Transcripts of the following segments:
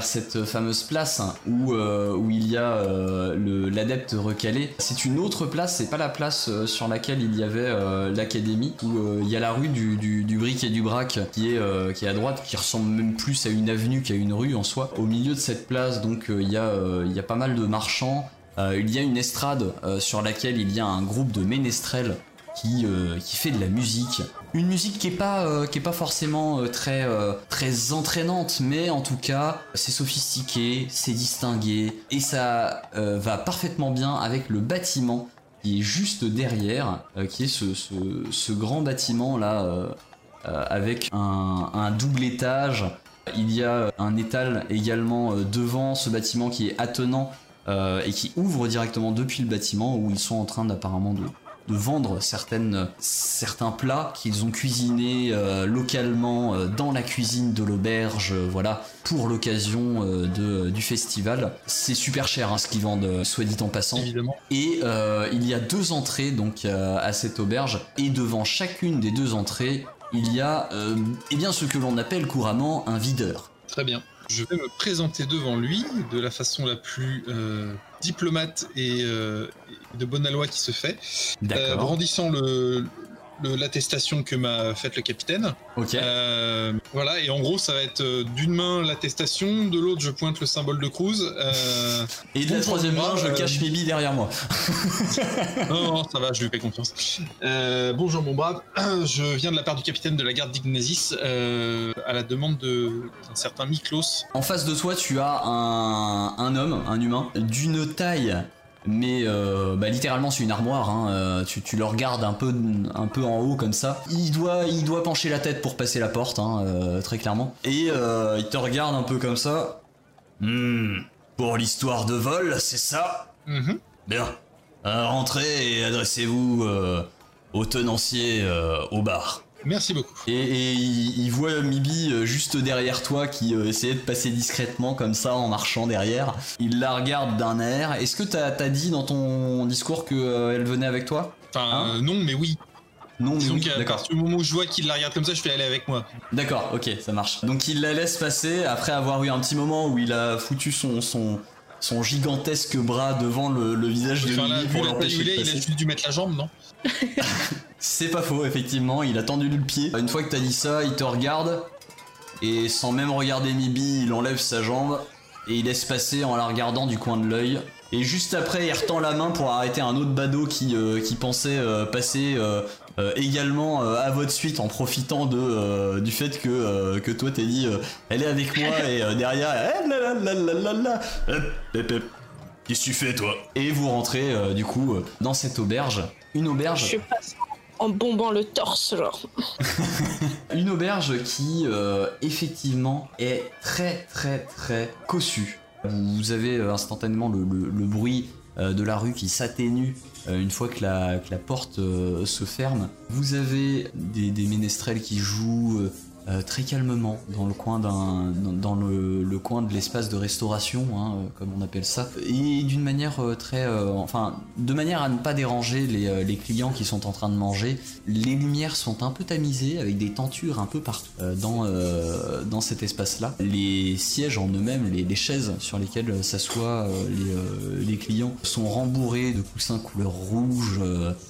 Cette fameuse place hein, où, euh, où il y a euh, l'adepte recalé. C'est une autre place, c'est pas la place euh, sur laquelle il y avait l'académie, où il y a la rue du, du, du bric et du brac qui est, qui est à droite, qui ressemble même plus à une avenue qu'à une rue en soi. Au milieu de cette place, donc, il, y a, il y a pas mal de marchands. Il y a une estrade sur laquelle il y a un groupe de ménestrels qui, qui fait de la musique. Une musique qui est pas, euh, qui est pas forcément euh, très, euh, très entraînante, mais en tout cas, c'est sophistiqué, c'est distingué, et ça euh, va parfaitement bien avec le bâtiment qui est juste derrière, qui est ce, ce, grand bâtiment là, avec un, double étage. Il y a un étal également devant ce bâtiment qui est attenant et qui ouvre directement depuis le bâtiment où ils sont en train d'apparemment de, de vendre certaines, certains plats qu'ils ont cuisinés euh, localement euh, dans la cuisine de l'auberge, euh, voilà, pour l'occasion de- du festival. C'est super cher hein, ce qu'ils vendent, soit dit en passant. évidemment. Et il y a deux entrées donc à cette auberge et devant chacune des deux entrées, il y a eh bien ce que l'on appelle couramment un videur. Très bien. Je vais me présenter devant lui de la façon la plus diplomate et, euh, et de bonne loi qui se fait, euh, brandissant le- l'attestation que m'a faite le capitaine. ok. Euh, voilà, et en gros, ça va être euh, d'une main l'attestation, de l'autre, je pointe le symbole de Cruz. Euh, et de la troisième main, je cache mes billes derrière moi. non, non, ça va, je lui fais confiance. Bonjour, mon brave. Je viens de la part du capitaine de la garde d'Ignazis euh, à la demande de- d'un certain Miklos. En face de toi, tu as un, un homme, un humain, d'une taille, mais euh, bah, littéralement c'est une armoire. hein, euh, tu, tu le regardes un peu, un peu en haut comme ça. Il doit, il doit pencher la tête pour passer la porte, hein, euh, très clairement. Et euh, il te regarde un peu comme ça. Hmm, pour l'histoire de vol, c'est ça? Mhm. Bien. Rentrez et adressez-vous euh, au tenancier euh, au bar. Merci beaucoup. Et, et il, il voit Mibi euh, juste derrière toi qui euh, essayait de passer discrètement comme ça en marchant derrière. Il la regarde d'un air. Est-ce que t'as as dit dans ton discours qu'elle venait avec toi? Enfin, Hein? euh, non, mais oui. Non, mais oui, d'accord. partir du moment où je vois qu'il la regarde comme ça, je fais aller avec moi. D'accord, ok, ça marche. Donc il la laisse passer après avoir eu un petit moment où il a foutu son, son, son gigantesque bras devant le, le visage de vu pour l'empêcher de est, il a passer. juste dû mettre la jambe, non? C'est pas faux, effectivement, il a tendu le pied. Une fois que t'as dit ça, il te regarde, et sans même regarder Mibi, il enlève sa jambe, et il laisse passer en la regardant du coin de l'œil. Et juste après, il retend la main pour arrêter un autre badaud qui, euh, qui pensait euh, passer euh, euh, également euh, à votre suite en profitant de, euh, du fait que, euh, que toi t'es dit euh, elle est avec moi et euh, derrière eh, la, la, la, la, la. Qu'est-ce que tu fais toi Et vous rentrez euh, du coup euh, dans cette auberge. Une auberge Je passe en bombant le torse, genre. Une auberge qui, euh, effectivement, est très très très cossue. Vous avez euh, instantanément le, bruit euh, de la rue qui s'atténue euh, une fois que la, porte se ferme. Vous avez des, des ménestrels qui jouent euh, très calmement dans le coin dans, le, coin de l'espace de restauration, hein, euh, comme on appelle ça, et d'une manière euh, très, enfin, de manière à ne pas déranger les, clients qui sont en train de manger. Les lumières sont un peu tamisées avec des tentures un peu partout dans dans cet espace-là. Les sièges en eux-mêmes, les, les chaises sur lesquelles s'assoient les, clients sont rembourrés de coussins couleur rouge.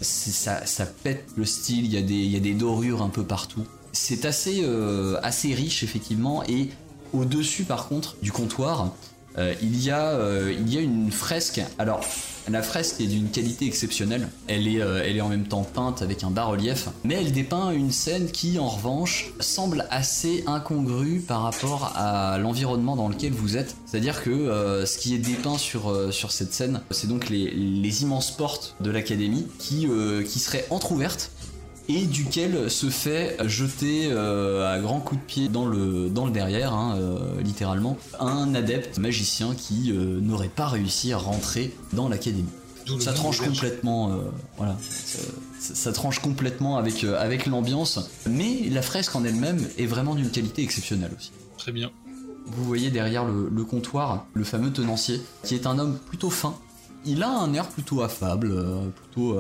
ça, ça pète le style. Il y a des il y a des dorures un peu partout. C'est assez, euh, assez riche effectivement et au-dessus par contre du comptoir, euh, il, y a, euh, il y a une fresque. Alors la fresque est d'une qualité exceptionnelle. Elle est, en même temps peinte avec un bas-relief, mais elle dépeint une scène qui en revanche semble assez incongrue par rapport à l'environnement dans lequel vous êtes. C'est-à-dire que ce qui est dépeint sur, cette scène, c'est donc les, immenses portes de l'académie qui, qui seraient entrouvertes et duquel se fait jeter euh, à grands coups de pied dans le, dans le derrière, hein, euh, littéralement, un adepte magicien qui euh, n'aurait pas réussi à rentrer dans l'académie. Ça tranche complètement, voilà, ça, tranche complètement avec, avec l'ambiance, mais la fresque en elle-même est vraiment d'une qualité exceptionnelle aussi. Très bien. Vous voyez derrière le, le comptoir le fameux tenancier, qui est un homme plutôt fin. Il a un air plutôt affable, plutôt,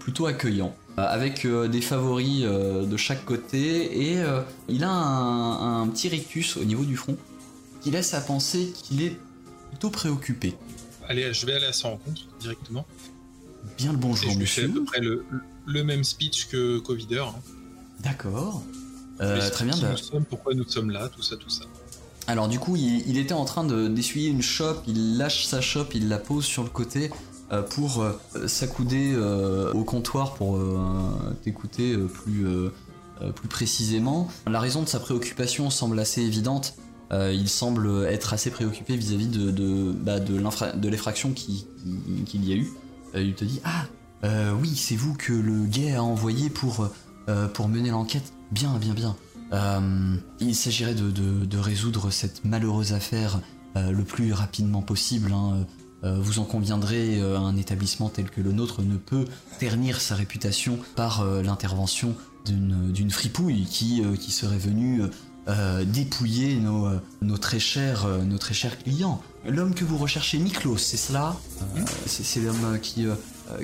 plutôt accueillant, avec euh, des favoris euh, de chaque côté, et euh, il a un, un petit rictus au niveau du front, qui laisse à penser qu'il est plutôt préoccupé. Allez, je vais aller à sa rencontre directement. Bien le Et bonjour, je lui fais à monsieur. peu près le, le même speech que Covider. hein. D'accord. Euh, très bien. qui bah- nous sommes, pourquoi nous sommes là, tout ça, tout ça. Alors du coup, il, il était en train de- d'essuyer une chope, il lâche sa chope, il la pose sur le côté euh, pour euh, s'accouder euh, au comptoir pour euh, t'écouter euh, plus, euh, euh, plus précisément. La raison de sa préoccupation semble assez évidente. Euh, il semble être assez préoccupé vis-à-vis de, de, bah, de l'effraction qui- qui- qu'il y a eu. Euh, il te dit Ah, euh, oui, c'est vous que le guet a envoyé pour, euh, pour mener l'enquête. Bien, bien, bien. Euh, il s'agirait de, de- résoudre cette malheureuse affaire euh, le plus rapidement possible. hein. Euh, vous en conviendrez, euh, un établissement tel que le nôtre ne peut ternir sa réputation par euh, l'intervention d'une fripouille qui, qui serait venue dépouiller nos, très chers, clients. L'homme que vous recherchez, Miklos, c'est cela? C'est l'homme qui,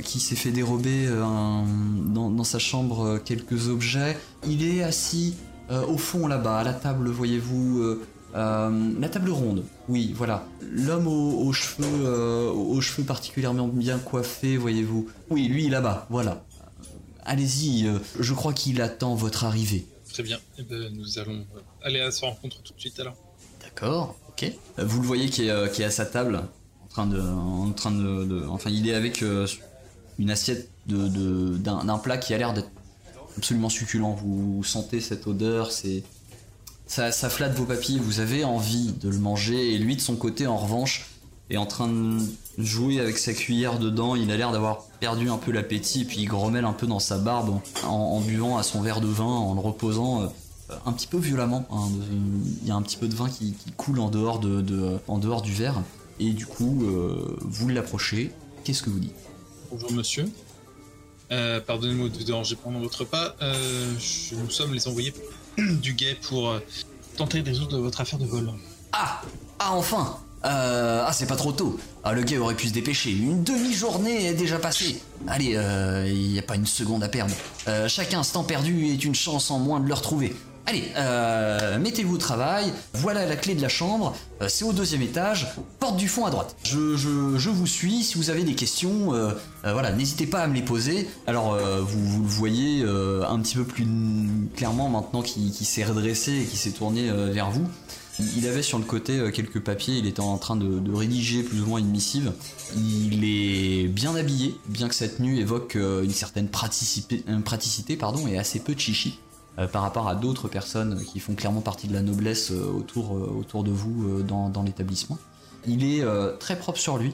qui s'est fait dérober dans, sa chambre quelques objets. Il est assis au fond là-bas, à la table, voyez-vous, la table ronde. Oui, voilà. L'homme aux, aux cheveux, euh, aux cheveux particulièrement bien coiffés, voyez-vous. Oui, lui là-bas, voilà. Allez-y, euh, je crois qu'il attend votre arrivée. Très bien. Eh ben, nous allons euh, aller à sa rencontre tout de suite alors. D'accord, ok. Euh, Vous le voyez qui est, euh, qui est à sa table, en train de, en train de, de- enfin, il est avec euh, une assiette de, de- d'un, d'un plat qui a l'air d'être absolument succulent. Vous sentez cette odeur, c'est, ça, flatte vos papilles. Vous avez envie de le manger, et lui de son côté, en revanche, est en train de jouer avec sa cuillère dedans. Il a l'air d'avoir perdu un peu l'appétit, et puis il grommelle un peu dans sa barbe en, buvant à son verre de vin, en le reposant. euh, un petit peu violemment. hein. Il y a un petit peu de vin qui, coule en dehors, du verre. Et du coup, euh, vous l'approchez. Qu'est-ce que vous dites? Bonjour monsieur. Euh, Pardonnez-moi de vous déranger pendant votre repas. Euh, je- nous sommes les envoyés du guet pour euh, tenter de résoudre votre affaire de vol. Ah Ah, enfin Euh, Ah, c'est pas trop tôt. Ah, le gars aurait pu se dépêcher. Une demi-journée est déjà passée. Allez, euh, il n'y a pas une seconde à perdre. Euh, chaque instant perdu est une chance en moins de le retrouver. Allez, euh, mettez-vous au travail. Voilà la clé de la chambre. Euh, c'est au deuxième étage. Porte du fond à droite. Je, je- je vous suis. Si vous avez des questions, euh, voilà, n'hésitez pas à me les poser. Alors, vous, le voyez un petit peu plus clairement maintenant qu'il s'est redressé et qu'il s'est tourné vers vous. Il avait sur le côté quelques papiers, il était en train de, rédiger plus ou moins une missive. Il est bien habillé, bien que sa tenue évoque une certaine euh, praticité pardon, et assez peu de chichi euh, par rapport à d'autres personnes qui font clairement partie de la noblesse euh, autour, euh, autour de vous dans, dans l'établissement. Il est très propre sur lui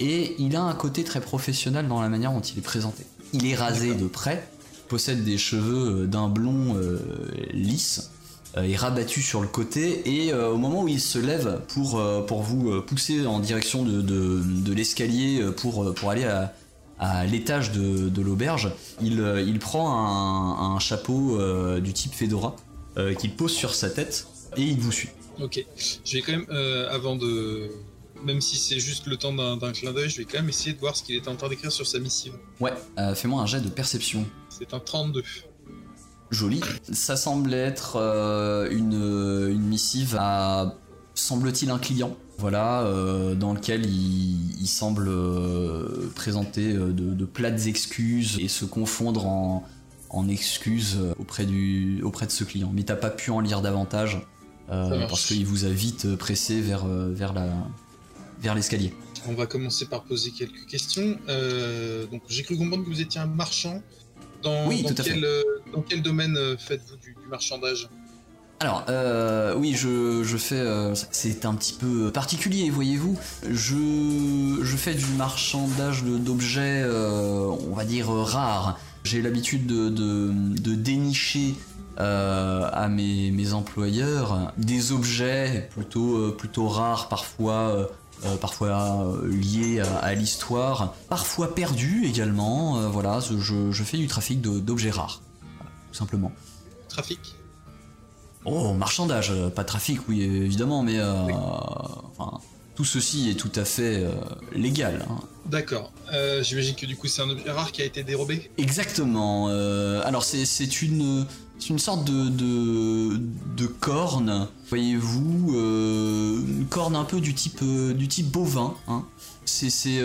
et il a un côté très professionnel dans la manière dont il est présenté. Il est rasé de près, possède des cheveux d'un blond lisse est rabattu sur le côté et euh, au moment où il se lève pour, euh, pour vous pousser en direction de, de- de l'escalier pour, pour aller à, à l'étage de, de l'auberge, il, euh, il prend un, un chapeau euh, du type Fedora euh, qu'il pose sur sa tête et il vous suit. Ok. Je vais quand même, euh, avant de. Même si c'est juste le temps d'un clin d'œil, je vais quand même essayer de voir ce qu'il est en train d'écrire sur sa missive. Ouais, fais-moi un jet de perception. C'est un 32. Joli. Ça semble être une, une missive à, semble-t-il, un client. Voilà, euh, dans lequel il, il semble euh, présenter euh, de, de plates excuses et se confondre en, en excuses auprès, du, auprès de ce client. Mais t'as pas pu en lire davantage euh, parce qu'il vous a vite pressé vers, vers, la, vers l'escalier. On va commencer par poser quelques questions. Donc, j'ai cru comprendre que vous étiez un marchand. Dans, Oui, dans tout à quel, dans quel domaine faites-vous du, du marchandage? Alors, euh, oui, je, je fais. euh, c'est un petit peu particulier, voyez-vous. Je, je fais du marchandage d'objets, euh, on va dire, rares. j'ai l'habitude de, de- dénicher à mes, mes employeurs des objets plutôt, plutôt rares, parfois, parfois liés à, l'histoire, parfois perdus également. voilà, je, je- fais du trafic d'objets rares, tout simplement. Trafic? Oh, marchandage, euh, pas trafic, oui, évidemment, mais euh, Oui. enfin, tout ceci est tout à fait euh, légal. hein. D'accord. Euh, J'imagine que du coup c'est un objet rare qui a été dérobé. Exactement. alors c'est une une sorte de de, de corne. Voyez-vous, une corne un peu du type du type bovin. Hein. C'est c'est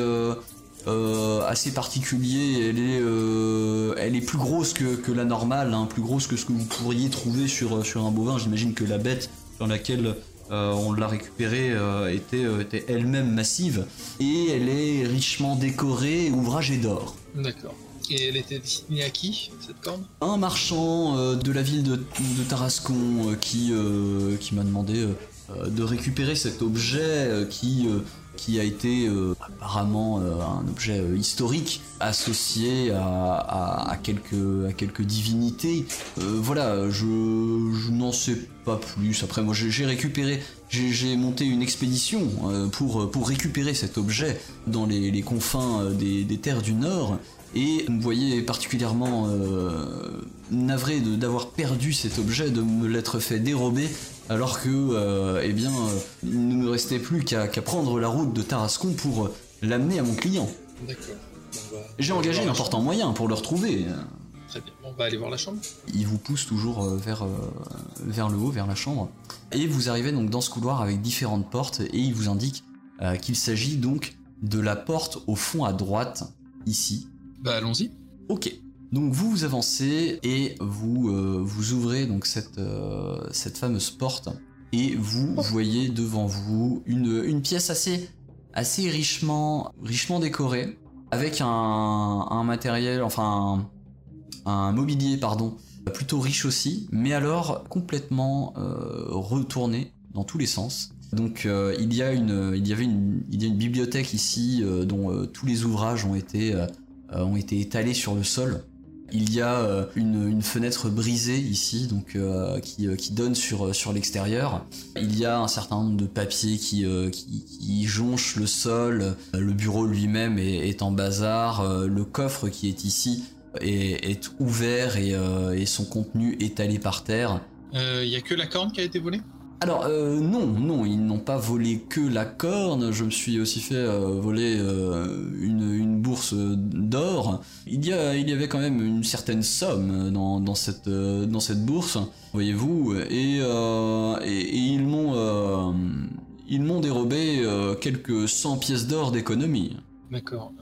euh, assez particulier. Elle est euh, elle est plus grosse que, que la normale, hein, plus grosse que ce que vous pourriez trouver sur sur un bovin. J'imagine que la bête sur laquelle euh, on l'a récupérée euh, était, était elle-même massive et elle est richement décorée, ouvragée d'or. D'accord. Et elle était destinée à qui cette corne? Un marchand de la ville de, de Tarascon qui, qui m'a demandé de récupérer cet objet qui, qui a été euh, apparemment euh, un objet euh, historique associé à, à- quelques, divinités. Voilà, je, je n'en sais pas plus. Après, moi j'ai récupéré, j'ai monté une expédition euh, pour, pour récupérer cet objet dans les, les confins euh, des, des terres du Nord. Et vous me voyez particulièrement euh, navré d'avoir perdu cet objet, de me l'être fait dérober, alors que, euh, eh bien, il ne me restait plus qu'à prendre la route de Tarascon pour l'amener à mon client. D'accord. Va- J'ai engagé un important moyen pour le retrouver. Très bien. On va aller voir la chambre. Il vous pousse toujours euh, vers, euh, vers le haut, vers la chambre. Et vous arrivez donc dans ce couloir avec différentes portes et il vous indique euh, qu'il s'agit donc de la porte au fond à droite, ici, Bah allons-y. Ok. Donc vous vous avancez et vous euh, vous ouvrez donc cette euh, cette fameuse porte et vous voyez devant vous une, une pièce assez assez richement richement décorée avec un, un matériel enfin un, mobilier pardon plutôt riche aussi mais alors complètement euh, retourné dans tous les sens. Donc euh, il y a une il y avait une il y a une bibliothèque ici euh, dont tous les ouvrages ont été ont été étalés sur le sol. Il y a une, une fenêtre brisée ici, donc qui, qui donne sur, sur l'extérieur. Il y a un certain nombre de papiers qui, qui, jonchent le sol. Le bureau lui-même est, est en bazar. Le coffre qui est ici est, est ouvert et, euh, et son contenu étalé par terre. Il Euh, y a que la corne qui a été volée? Alors euh, non, non, ils n'ont pas volé que la corne. Je me suis aussi fait euh, voler une, une bourse d'or. Il y a, il y avait quand même une certaine somme dans, dans cette dans cette bourse, voyez-vous, et, et, et ils m'ont ils m'ont dérobé quelques 100 pièces d'or d'économie. D'accord.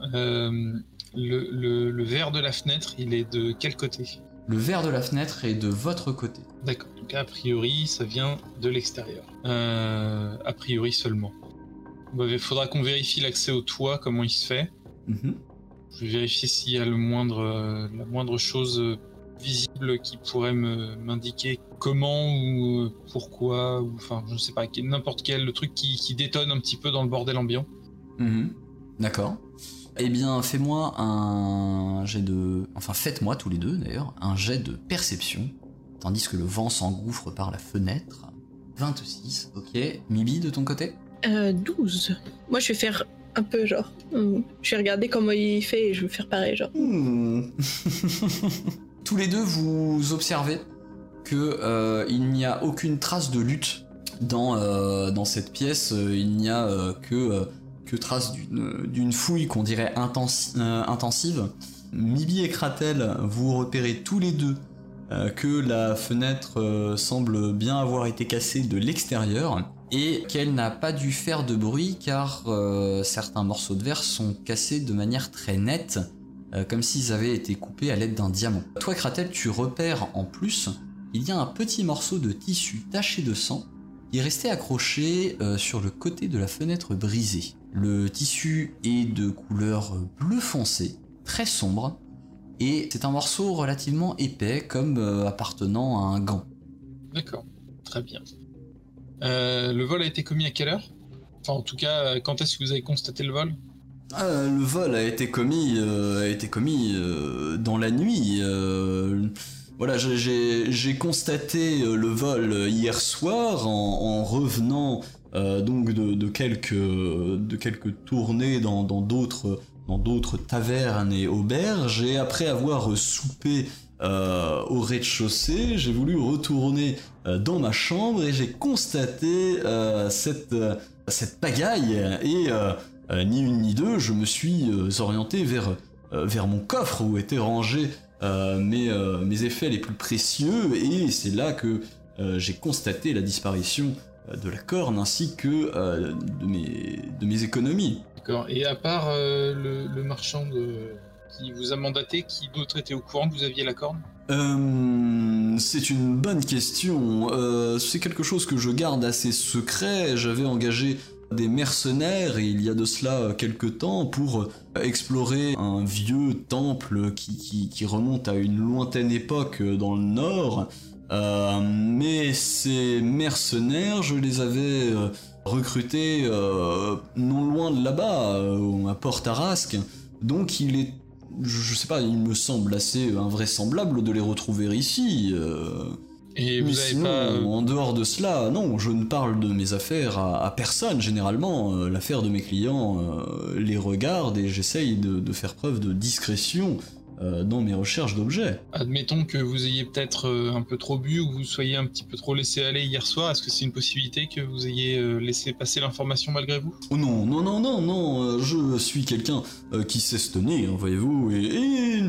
Le, le, le verre de la fenêtre, il est de quel côté? Le verre de la fenêtre est de votre côté. D'accord. Donc a priori, ça vient de l'extérieur. Euh, a priori seulement. Il faudra qu'on vérifie l'accès au toit, comment il se fait. Mhm. Je vais vérifier s'il y a le moindre, euh, la moindre chose euh, visible qui pourrait m'indiquer comment ou pourquoi, ou enfin, je ne sais pas, n'importe quel le truc qui, qui détonne un petit peu dans le bordel ambiant. Mhm. D'accord. Eh bien, fais-moi un jet de... Enfin, faites-moi tous les deux, d'ailleurs, un jet de perception, tandis que le vent s'engouffre par la fenêtre. 26, ok. Mibi, de ton côté? Euh, 12. Moi, je vais faire un peu genre. hmm, Je vais regarder comment il fait et je vais faire pareil, genre. Hmm. Tous les deux, vous observez que euh, il n'y a aucune trace de lutte dans, euh, dans cette pièce. Euh, Il n'y a euh, que, euh, que trace d'une fouille qu'on dirait euh, intensive. Mibi et Kratel, vous repérez tous les deux euh, que la fenêtre euh, semble bien avoir été cassée de l'extérieur et qu'elle n'a pas dû faire de bruit car certains morceaux de verre sont cassés de manière très nette comme s'ils avaient été coupés à l'aide d'un diamant. Toi, Kratel, tu repères en plus, il y a un petit morceau de tissu taché de sang est resté accroché euh, sur le côté de la fenêtre brisée. Le tissu est de couleur bleu foncé, très sombre, et c'est un morceau relativement épais, comme euh, appartenant à un gant. D'accord, très bien. Euh, le vol a été commis à quelle heure? Enfin, en tout cas, quand est-ce que vous avez constaté le vol? Ah, le vol a été commis, a été commis dans la nuit. Euh, voilà, j'ai- constaté euh, le vol hier soir en, en revenant euh, donc de, quelques de quelques tournées dans d'autres dans d'autres tavernes et auberges. Et après avoir soupé euh, au rez-de-chaussée, j'ai voulu retourner euh, dans ma chambre et j'ai constaté euh, cette euh, cette pagaille. Et euh, euh, ni une ni deux, je me suis euh, orienté vers, euh, vers mon coffre où étaient rangés euh, mes, euh, mes effets les plus précieux, et c'est là que euh, j'ai constaté la disparition euh, de la corne ainsi que euh, de, mes, de mes économies. D'accord. Et à part euh, le, le marchand de... qui vous a mandaté, qui d'autre était au courant que vous aviez la corne? Euh, c'est une bonne question. Euh, c'est quelque chose que je garde assez secret. J'avais engagé des mercenaires il y a de cela quelque temps pour explorer un vieux temple qui, remonte à une lointaine époque dans le nord. Euh, mais ces mercenaires, je les avais euh, recrutés euh, non loin de là-bas, euh, à Port-Arasque. Donc il est je sais pas, il me semble assez invraisemblable de les retrouver ici. euh. Et Mais vous avez sinon, pas. euh, en dehors de cela, non, je ne parle de mes affaires à, à personne généralement. Euh, L'affaire de mes clients euh, les regarde et j'essaye de, de faire preuve de discrétion euh, dans mes recherches d'objets. Admettons que vous ayez peut-être euh, un peu trop bu ou que vous soyez un petit peu trop laissé aller hier soir. Est-ce que c'est une possibilité que vous ayez euh, laissé passer l'information malgré vous? Oh non, non, non, non, non, je suis quelqu'un qui sait se tenir, voyez-vous, et, et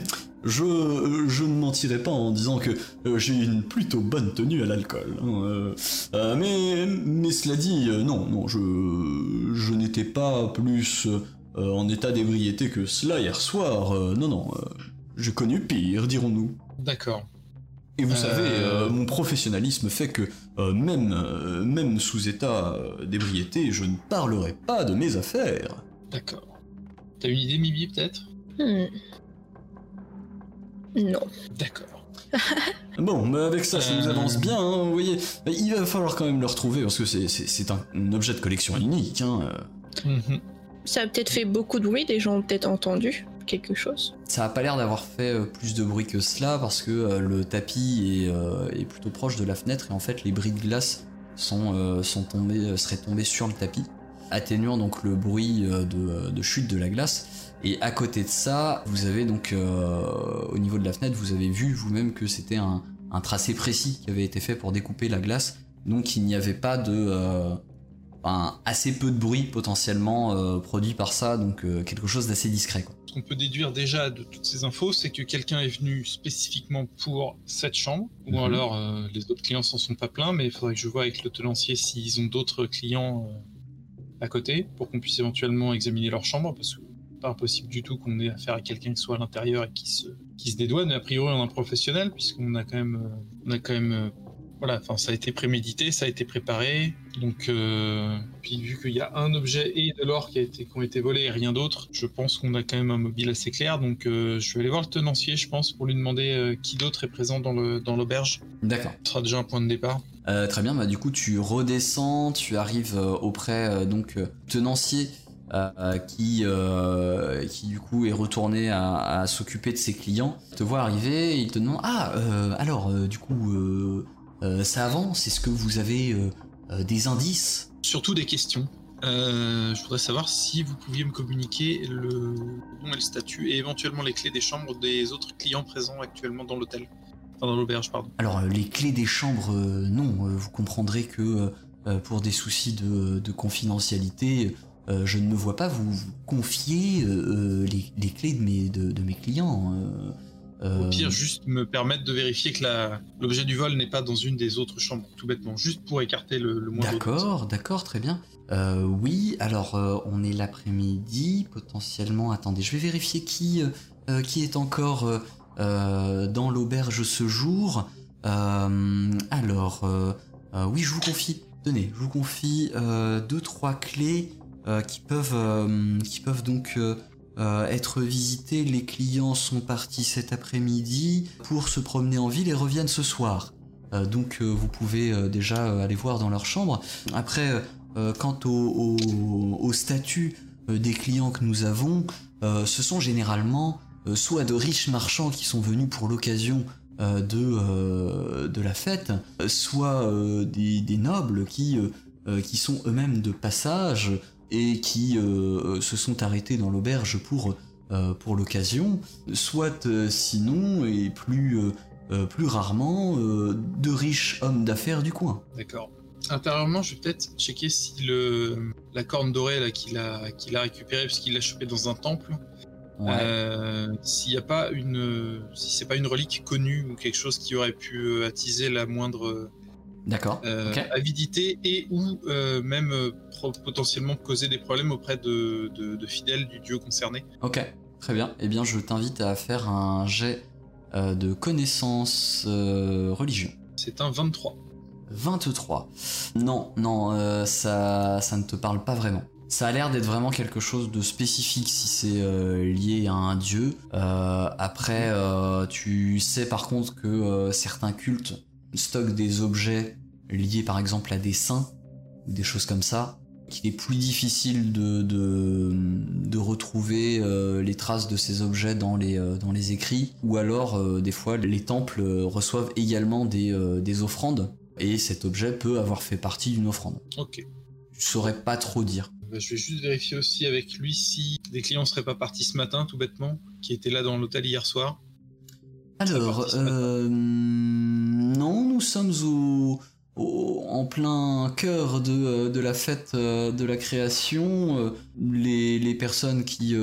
je, je ne mentirai pas en disant que j'ai une plutôt bonne tenue à l'alcool. hein, mais, mais cela dit, non, non, je, je n'étais pas plus en état d'ébriété que cela hier soir. non, non, j'ai connu pire, dirons-nous. D'accord. Et vous Euh, savez, euh, mon professionnalisme fait que euh, même, euh, même sous état d'ébriété, je ne parlerai pas de mes affaires. D'accord. T'as une idée, Mibi, peut-être? Hmm. Non. D'accord. Bon, mais avec ça, ça nous avance bien, hein, vous voyez. Il va falloir quand même le retrouver parce que c'est- un, un objet de collection unique. Hein. Mhm. Ça a peut-être fait beaucoup de bruit, des gens ont peut-être entendu quelque chose. Ça a pas l'air d'avoir fait euh, plus de bruit que cela parce que euh, le tapis est, euh, est plutôt proche de la fenêtre et en fait les bris de glace seraient tombés sur le tapis, atténuant donc le bruit de, chute de la glace. Et à côté de ça, vous avez donc au niveau de la fenêtre, vous avez vu vous-même que c'était un, tracé précis qui avait été fait pour découper la glace. Donc il n'y avait pas de... enfin, assez peu de bruit potentiellement euh, produit par ça, donc euh, quelque chose d'assez discret. Quoi. Ce qu'on peut déduire déjà de toutes ces infos, c'est que quelqu'un est venu spécifiquement pour cette chambre, ou Mhm. alors euh, les autres clients s'en sont pas pleins, mais il faudrait que je vois avec le tenancier s'ils ont d'autres clients à côté, pour qu'on puisse éventuellement examiner leur chambre, parce que c'est pas impossible du tout qu'on ait affaire à quelqu'un qui soit à l'intérieur et qui se, qui se dédouane, mais a priori on est un professionnel, puisqu'on a quand même, on a quand même voilà, enfin ça a été prémédité, ça a été préparé. Donc, euh, puis vu qu'il y a un objet et de l'or qui a été, qui ont été volés et rien d'autre, je pense qu'on a quand même un mobile assez clair. Donc, euh, je vais aller voir le tenancier, je pense, pour lui demander euh, qui d'autre est présent dans le dans l'auberge. D'accord. Ce sera déjà un point de départ. Très bien, bah du coup tu redescends, tu arrives auprès donc tenancier euh, qui euh, qui du coup est retourné à, à s'occuper de ses clients. Il te voit arriver, et il te demande ah euh, alors du coup ça avance, est-ce que vous avez euh, euh, des indices? Surtout des questions. Euh, je voudrais savoir si vous pouviez me communiquer le nom et le statut et éventuellement les clés des chambres des autres clients présents actuellement dans l'hôtel. Enfin, dans l'auberge, pardon. Alors euh, les clés des chambres, euh, non, euh, vous comprendrez que euh, euh, pour des soucis de, de confidentialité, euh, je ne me vois pas vous, confier euh, euh, les, les clés de mes, de, de mes clients. Au euh, pire, juste me permettre de vérifier que l'objet du vol n'est pas dans une des autres chambres, tout bêtement, juste pour écarter le, le doute. D'accord, d'accord, très bien. Euh, oui, alors euh, on est l'après-midi, potentiellement. Attendez, je vais vérifier qui, euh, qui est encore dans l'auberge ce jour. Alors, oui, je vous confie. Tenez, je vous confie deux trois clés qui peuvent qui peuvent donc euh, être visitées. Les clients sont partis cet après-midi pour se promener en ville et reviennent ce soir. Euh, donc euh, vous pouvez déjà aller voir dans leur chambre. Après, quant au, statut des clients que nous avons, ce sont généralement soit de riches marchands qui sont venus pour l'occasion de, la fête, soit des, nobles qui sont eux-mêmes de passage et qui euh, se sont arrêtés dans l'auberge pour, euh, pour l'occasion, soit euh, sinon, et plus, euh, euh, plus rarement, euh, de riches hommes d'affaires du coin. D'accord. Intérieurement, je vais peut-être checker si le la corne dorée là qu'il a qu'il a récupérée puisqu'il l'a chopée dans un temple, Ouais. euh, s'il n'y a pas une si c'est pas une relique connue ou quelque chose qui aurait pu euh, attiser la moindre D'accord. euh, avidité et ou euh, même euh, potentiellement causer des problèmes auprès de, de- de fidèles du dieu concerné. Ok, très bien. Eh bien, je t'invite à faire un jet de connaissance religion. C'est un 23. 23. Non, non, ça, ça ne te parle pas vraiment. Ça a l'air d'être vraiment quelque chose de spécifique si c'est euh, lié à un dieu. Euh, après, euh, tu sais par contre que certains cultes stockent des objets liés par exemple à des saints ou des choses comme ça, qu'il est plus difficile de, de, de retrouver euh, les traces de ces objets dans les, euh, dans les écrits, ou alors euh, des fois les temples reçoivent également des, des offrandes, et cet objet peut avoir fait partie d'une offrande. Ok. Je saurais pas trop dire. Bah, je vais juste vérifier aussi avec lui si des clients seraient pas partis ce matin tout bêtement, qui étaient là dans l'hôtel hier soir. Alors, non, nous sommes au, au- en plein cœur de, euh, de la fête euh, de la création. Euh, Les, les personnes qui,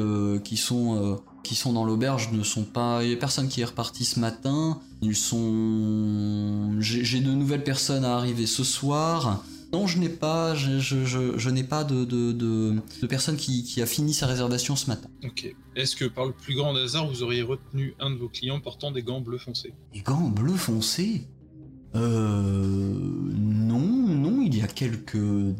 qui, sont, qui sont dans l'auberge ne sont pas... Il y a personne qui est reparti ce matin. Ils sont... J'ai de nouvelles personnes à arriver ce soir. Non, je n'ai pas, je, je, je, je n'ai pas de, de, de, de personne qui, qui a fini sa réservation ce matin. Ok. Est-ce que par le plus grand hasard, vous auriez retenu un de vos clients portant des gants bleu foncé Des gants bleu foncé Euh. Non, non, il y a quelques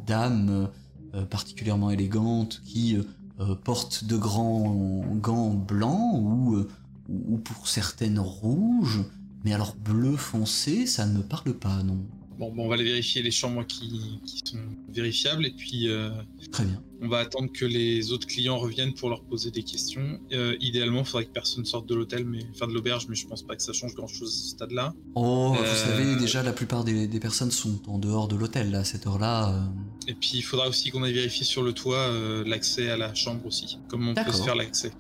dames euh, particulièrement élégantes qui euh, portent de grands gants blancs euh, ou pour certaines rouges. Mais alors bleu foncé, ça ne me parle pas, non. Bon, bon, on va aller vérifier les chambres qui, qui sont vérifiables et puis euh, Très bien. on va attendre que les autres clients reviennent pour leur poser des questions. Euh, idéalement, il faudrait que personne sorte de l'hôtel, mais enfin de l'auberge, mais je pense pas que ça change grand-chose à ce stade-là. Oh, vous Euh, savez, déjà la plupart des, des personnes sont en dehors de l'hôtel à cette heure-là. Et puis il faudra aussi qu'on aille vérifier sur le toit l'accès à la chambre aussi. Comment on peut se faire l'accès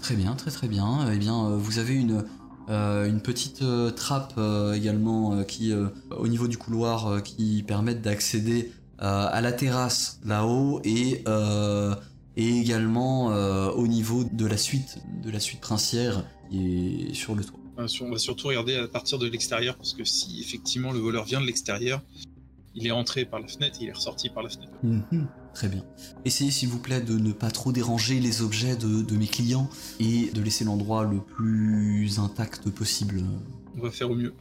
Très bien, très très bien. Eh bien, vous avez une, une petite euh, trappe euh, également euh, qui, euh, au niveau du couloir, euh, qui permettent d'accéder euh, à la terrasse là-haut et, euh, et également euh, au niveau de la suite, de la suite princière qui est sur le toit. Euh, On va surtout regarder à partir de l'extérieur parce que si effectivement le voleur vient de l'extérieur, il est rentré par la fenêtre, il est ressorti par la fenêtre. Mhm, Très bien. Essayez s'il vous plaît de ne pas trop déranger les objets de, de mes clients et de laisser l'endroit le plus intact possible. On va faire au mieux.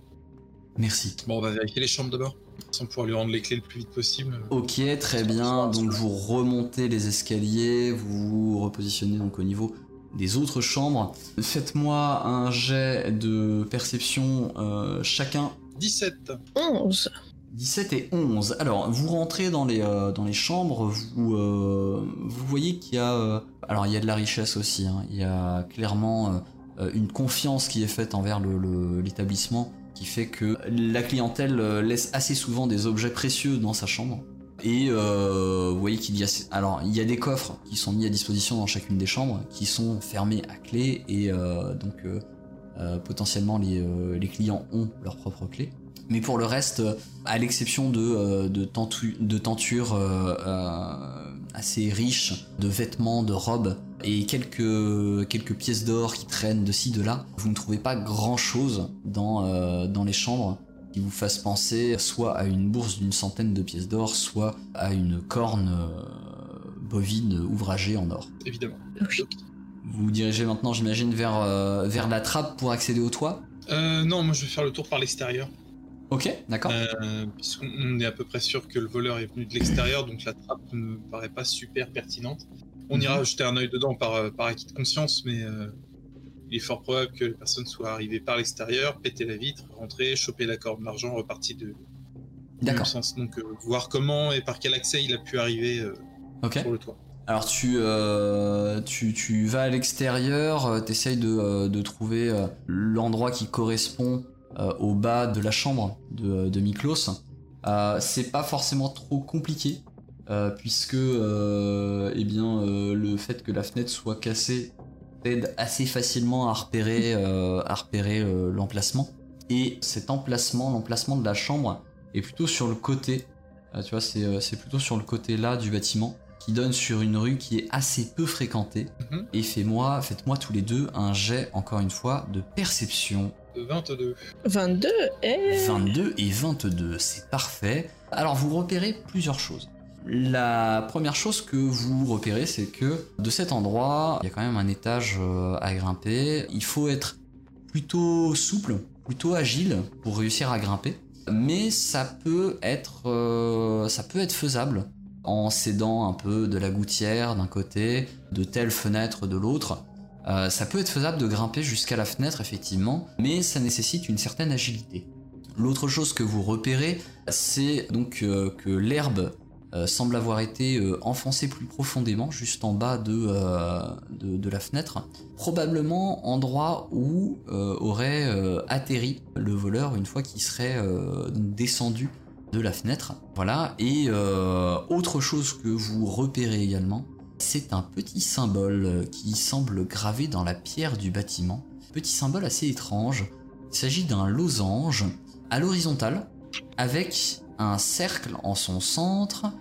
Merci. Bon, on va vérifier les chambres d'abord, sans pouvoir lui rendre les clés le plus vite possible. Ok, très bien. Donc vous remontez les escaliers, vous vous repositionnez donc au niveau des autres chambres. Faites-moi un jet de perception euh, chacun. 17 11. 17 et 11. Alors, vous rentrez dans les, euh, dans les chambres, vous, euh, vous voyez qu'il y a... euh, alors, il y a de la richesse aussi. hein. Il y a clairement une confiance qui est faite envers l'établissement qui fait que la clientèle laisse assez souvent des objets précieux dans sa chambre. Et vous voyez qu'il y a... Alors, il y a des coffres qui sont mis à disposition dans chacune des chambres, qui sont fermés à clé, et donc potentiellement les, euh, les clients ont leur propre clé. Mais pour le reste, euh, à l'exception de, euh, de, tentu- de tentures euh, euh, assez riches, de vêtements, de robes, et quelques, quelques pièces d'or qui traînent de ci, de là, vous ne trouvez pas grand-chose dans, euh, dans les chambres qui vous fasse penser soit à une bourse d'une centaine de pièces d'or, soit à une corne euh, bovine ouvragée en or. évidemment. Oui. Vous vous dirigez maintenant, j'imagine, vers, euh, vers la trappe pour accéder au toit Euh, non, moi je vais faire le tour par l'extérieur, Ok, d'accord. euh, puisqu'on on est à peu près sûr que le voleur est venu de l'extérieur, donc la trappe ne me paraît pas super pertinente. On ira Mhm. jeter un œil dedans par, euh, par acquis de conscience, mais il est fort probable que les personnes soient arrivées par l'extérieur, péter la vitre, rentrer, choper la corde d'argent, reparti de, D'accord. sens. Donc voir comment et par quel accès il a pu arriver euh, Ok. sur le toit. Alors tu, euh, tu, vas à l'extérieur, tu essayes de, euh, de trouver euh, l'endroit qui correspond euh, au bas de la chambre de, de Miklos. Euh, c'est pas forcément trop compliqué, euh, puisque euh, eh bien, euh, le fait que la fenêtre soit cassée t'aide assez facilement à repérer, euh, à repérer euh, l'emplacement. Et cet emplacement, l'emplacement de la chambre, est plutôt sur le côté. Euh, tu vois, euh, c'est plutôt sur le côté là du bâtiment, qui donne sur une rue qui est assez peu fréquentée. Mhm. Et fais-moi, faites-moi tous les deux un jet, encore une fois, de perception. De 22. 22 et... 22 et 22, c'est parfait. Alors vous repérez plusieurs choses. La première chose que vous repérez, c'est que de cet endroit, il y a quand même un étage euh, à grimper. Il faut être plutôt souple, plutôt agile pour réussir à grimper. Mais ça peut être, euh, ça peut être faisable en s'aidant un peu de la gouttière d'un côté, de telle fenêtre de l'autre. Euh, ça peut être faisable de grimper jusqu'à la fenêtre, effectivement, mais ça nécessite une certaine agilité. L'autre chose que vous repérez, c'est donc euh, que l'herbe euh, semble avoir été enfoncée plus profondément, juste en bas de, la fenêtre. Probablement endroit où aurait atterri le voleur une fois qu'il serait descendu de la fenêtre. Voilà, et euh, autre chose que vous repérez également, c'est un petit symbole euh, qui semble gravé dans la pierre du bâtiment. Petit symbole assez étrange. Il s'agit d'un losange à l'horizontale avec un cercle en son centre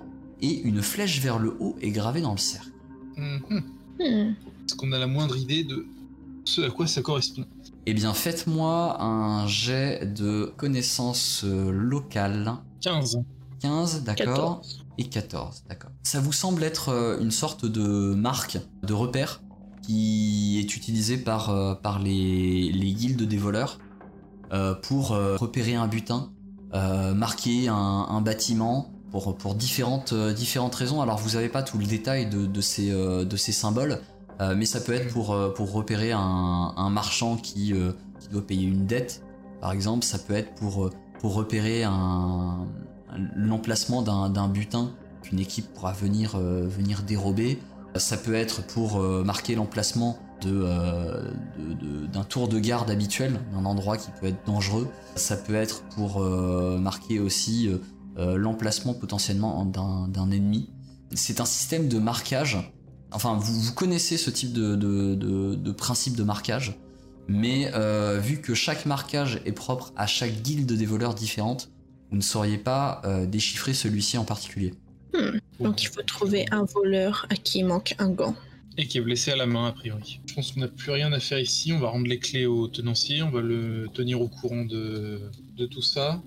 et une flèche vers le haut est gravée dans le cercle. Mhm. Hmm. Est-ce qu'on a la moindre idée de ce à quoi ça correspond Eh bien, faites-moi un jet de connaissances euh, locales. 15. 15, d'accord 14. et 14, d'accord. Ça vous semble être euh, une sorte de marque, de repère, qui est utilisée par, euh, par les, les guildes des voleurs euh, pour repérer un butin, euh, marquer un, un bâtiment pour, pour différentes, euh, différentes raisons. Alors vous n'avez pas tout le détail de, de, ces, euh, de ces symboles, euh, mais ça peut être pour, euh, pour repérer un, un marchand qui, euh, qui doit payer une dette, par exemple. Ça peut être pour, pour repérer un, l'emplacement d'un butin qu'une équipe pourra venir, venir dérober. Ça peut être pour marquer l'emplacement de, d'un tour de garde habituel, d'un endroit qui peut être dangereux. Ça peut être pour marquer aussi l'emplacement potentiellement d'un ennemi. C'est un système de marquage. Enfin, vous, vous connaissez ce type de, de, de- de principe de marquage, mais euh, vu que chaque marquage est propre à chaque guilde des voleurs différente, vous ne sauriez pas euh, déchiffrer celui-ci en particulier. Donc il faut trouver un voleur à qui il manque un gant. Et qui est blessé à la main, a priori. Je pense qu'on n'a plus rien à faire ici. On va rendre les clés au tenancier. On va le tenir au courant de, de tout ça.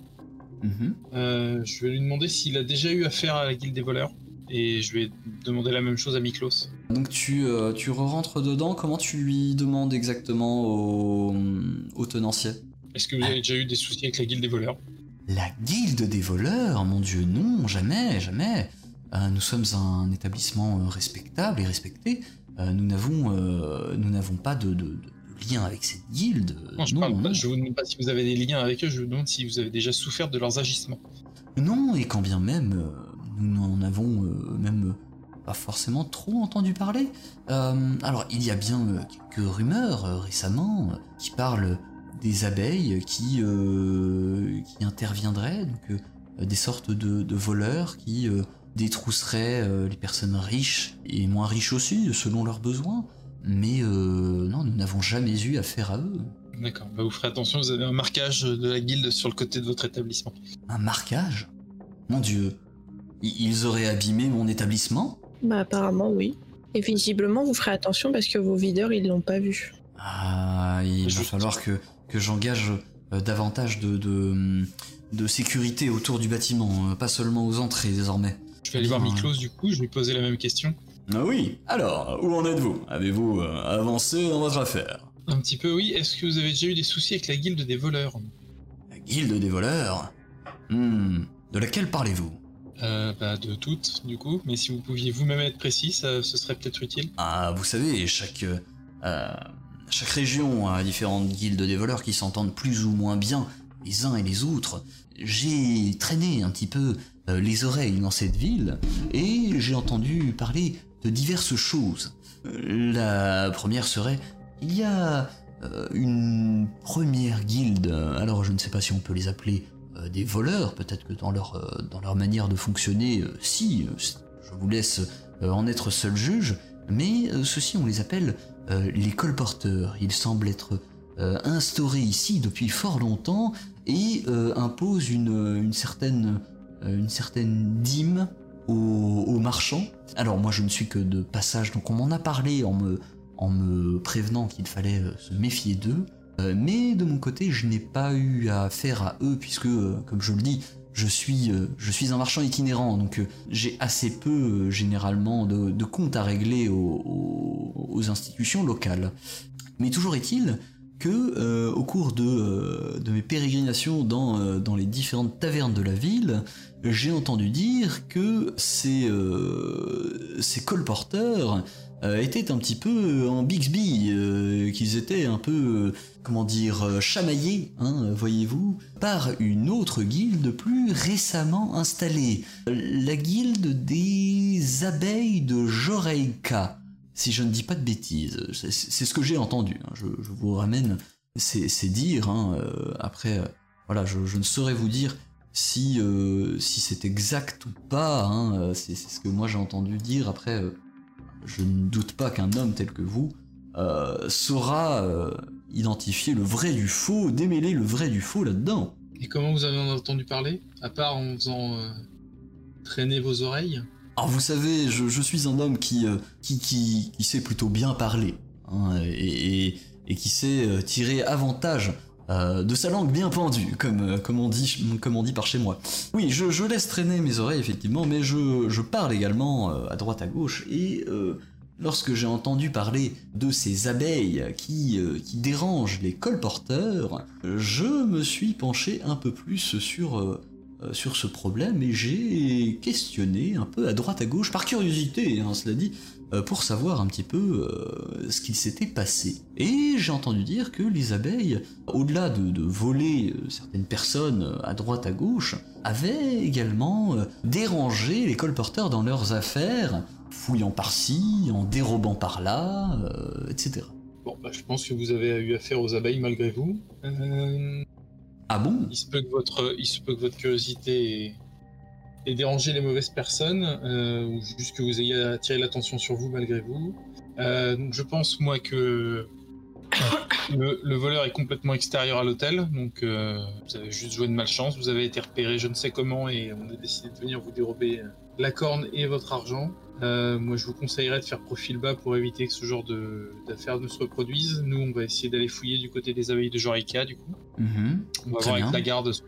Mhm. Euh, je vais lui demander s'il a déjà eu affaire à la guilde des voleurs. Et je vais demander la même chose à Miklos. Donc tu, euh, tu re-rentres dedans, comment tu lui demandes exactement au, au tenancier? Est-ce que vous avez déjà eu des soucis avec la guilde des voleurs? La guilde des voleurs? Mon dieu, non, jamais, jamais. Euh, nous sommes un établissement euh, respectable et respecté. Euh, nous n'avons nous n'avons pas de, de- de lien avec cette guilde. Non, je, je vous demande pas si vous avez des liens avec eux, je vous demande si vous avez déjà souffert de leurs agissements. Non, et quand bien même, nous n'en avons euh, même pas forcément trop entendu parler. Euh, alors, il y a bien euh, quelques rumeurs euh, récemment euh, qui parlent des abeilles qui, euh, qui interviendraient, donc euh, des sortes de, de voleurs qui euh, détrousseraient euh, les personnes riches et moins riches aussi, selon leurs besoins. Mais euh, non, nous n'avons jamais eu affaire à eux. D'accord, bah vous ferez attention, vous avez un marquage de la guilde sur le côté de votre établissement. Un marquage? Mon Dieu, ils auraient abîmé mon établissement? Bah apparemment oui. Et visiblement vous ferez attention parce que vos videurs ils l'ont pas vu. Ah, il va falloir que, que j'engage euh, davantage de, de, de sécurité autour du bâtiment, euh, pas seulement aux entrées désormais. Je vais aller voir. Miklos du coup, je vais lui poser la même question. Ah oui Alors, où en êtes-vous? Avez-vous euh, avancé dans votre affaire? Un petit peu oui, est-ce que vous avez déjà eu des soucis avec la guilde des voleurs? La guilde des voleurs? Hmm, de laquelle parlez-vous? Euh, Bah de toutes du coup, mais si vous pouviez vous-même être précis, ça, ce serait peut-être utile. Ah, vous savez, chaque, euh, chaque région a différentes guildes des voleurs qui s'entendent plus ou moins bien les uns et les autres. J'ai traîné un petit peu euh, les oreilles dans cette ville et j'ai entendu parler de diverses choses. Euh, La première serait, il y a euh, une première guilde, alors je ne sais pas si on peut les appeler euh, des voleurs, peut-être que dans leur, euh, dans leur manière de fonctionner, euh, si, euh, je vous laisse euh, en être seul juge, mais euh, ceux-ci on les appelle euh, les colporteurs. Ils semblent être euh, instaurés ici depuis fort longtemps et euh, imposent une, une certaine, euh, une certaine dîme aux, marchands. Alors moi je ne suis que de passage, donc on m'en a parlé en me, en me prévenant qu'il fallait euh, se méfier d'eux. Euh, mais de mon côté, je n'ai pas eu à faire à eux puisque, euh, comme je le dis, je suis, euh, un marchand itinérant, donc j'ai assez peu généralement de, comptes à régler aux, institutions locales. Mais toujours est-il que au cours de, mes pérégrinations dans, les différentes tavernes de la ville, j'ai entendu dire que ces, colporteurs étaient un petit peu en Bixby, euh, qu'ils étaient un peu, euh, comment dire, euh, chamaillés, hein, voyez-vous, par une autre guilde plus récemment installée, la guilde des abeilles de Joreika, si je ne dis pas de bêtises. C'est c'est ce que j'ai entendu, hein. je, vous ramène ces, ces dires, hein, euh, après, euh, voilà, je, je ne saurais vous dire si, euh, si c'est exact ou pas, hein, euh, c'est c'est ce que moi j'ai entendu dire, après, euh, je ne doute pas qu'un homme tel que vous euh, saura euh, identifier le vrai du faux, démêler le vrai du faux là-dedans. Et comment vous avez entendu parler À part en faisant euh, traîner vos oreilles? Alors vous savez, je, je suis un homme qui, qui, qui, qui sait plutôt bien parler, hein, et, et, et qui sait tirer avantage euh, de sa langue bien pendue, comme, euh, comme, on, dit, par chez moi. Oui, je, laisse traîner mes oreilles, effectivement, mais je, parle également euh, à droite à gauche, et lorsque j'ai entendu parler de ces abeilles qui, dérangent les colporteurs, je me suis penché un peu plus sur... ce problème et j'ai questionné un peu à droite à gauche, par curiosité, hein, cela dit, pour savoir un petit peu euh, ce qu'il s'était passé. Et j'ai entendu dire que les abeilles, au-delà de, de voler euh, certaines personnes euh, à droite à gauche, avaient également euh, dérangé les colporteurs dans leurs affaires, fouillant par-ci, en dérobant par-là, euh, etc. Bon, bah, je pense que vous avez eu affaire aux abeilles malgré vous. Euh, Ah bon? il, se peut que votre, il se peut que votre curiosité ait dérangé les mauvaises personnes, euh, ou juste que vous ayez attiré l'attention sur vous malgré vous. Euh, je pense, moi, que le, le voleur est complètement extérieur à l'hôtel, donc euh, vous avez juste joué de malchance, vous avez été repéré je ne sais comment, et on a décidé de venir vous dérober la corne et votre argent. Euh, moi, je vous conseillerais de faire profil bas pour éviter que ce genre d'affaires ne se reproduisent. Nous, on va essayer d'aller fouiller du côté des abeilles de Jorica, du coup. Mhm. On va Très voir bien. avec la garde ce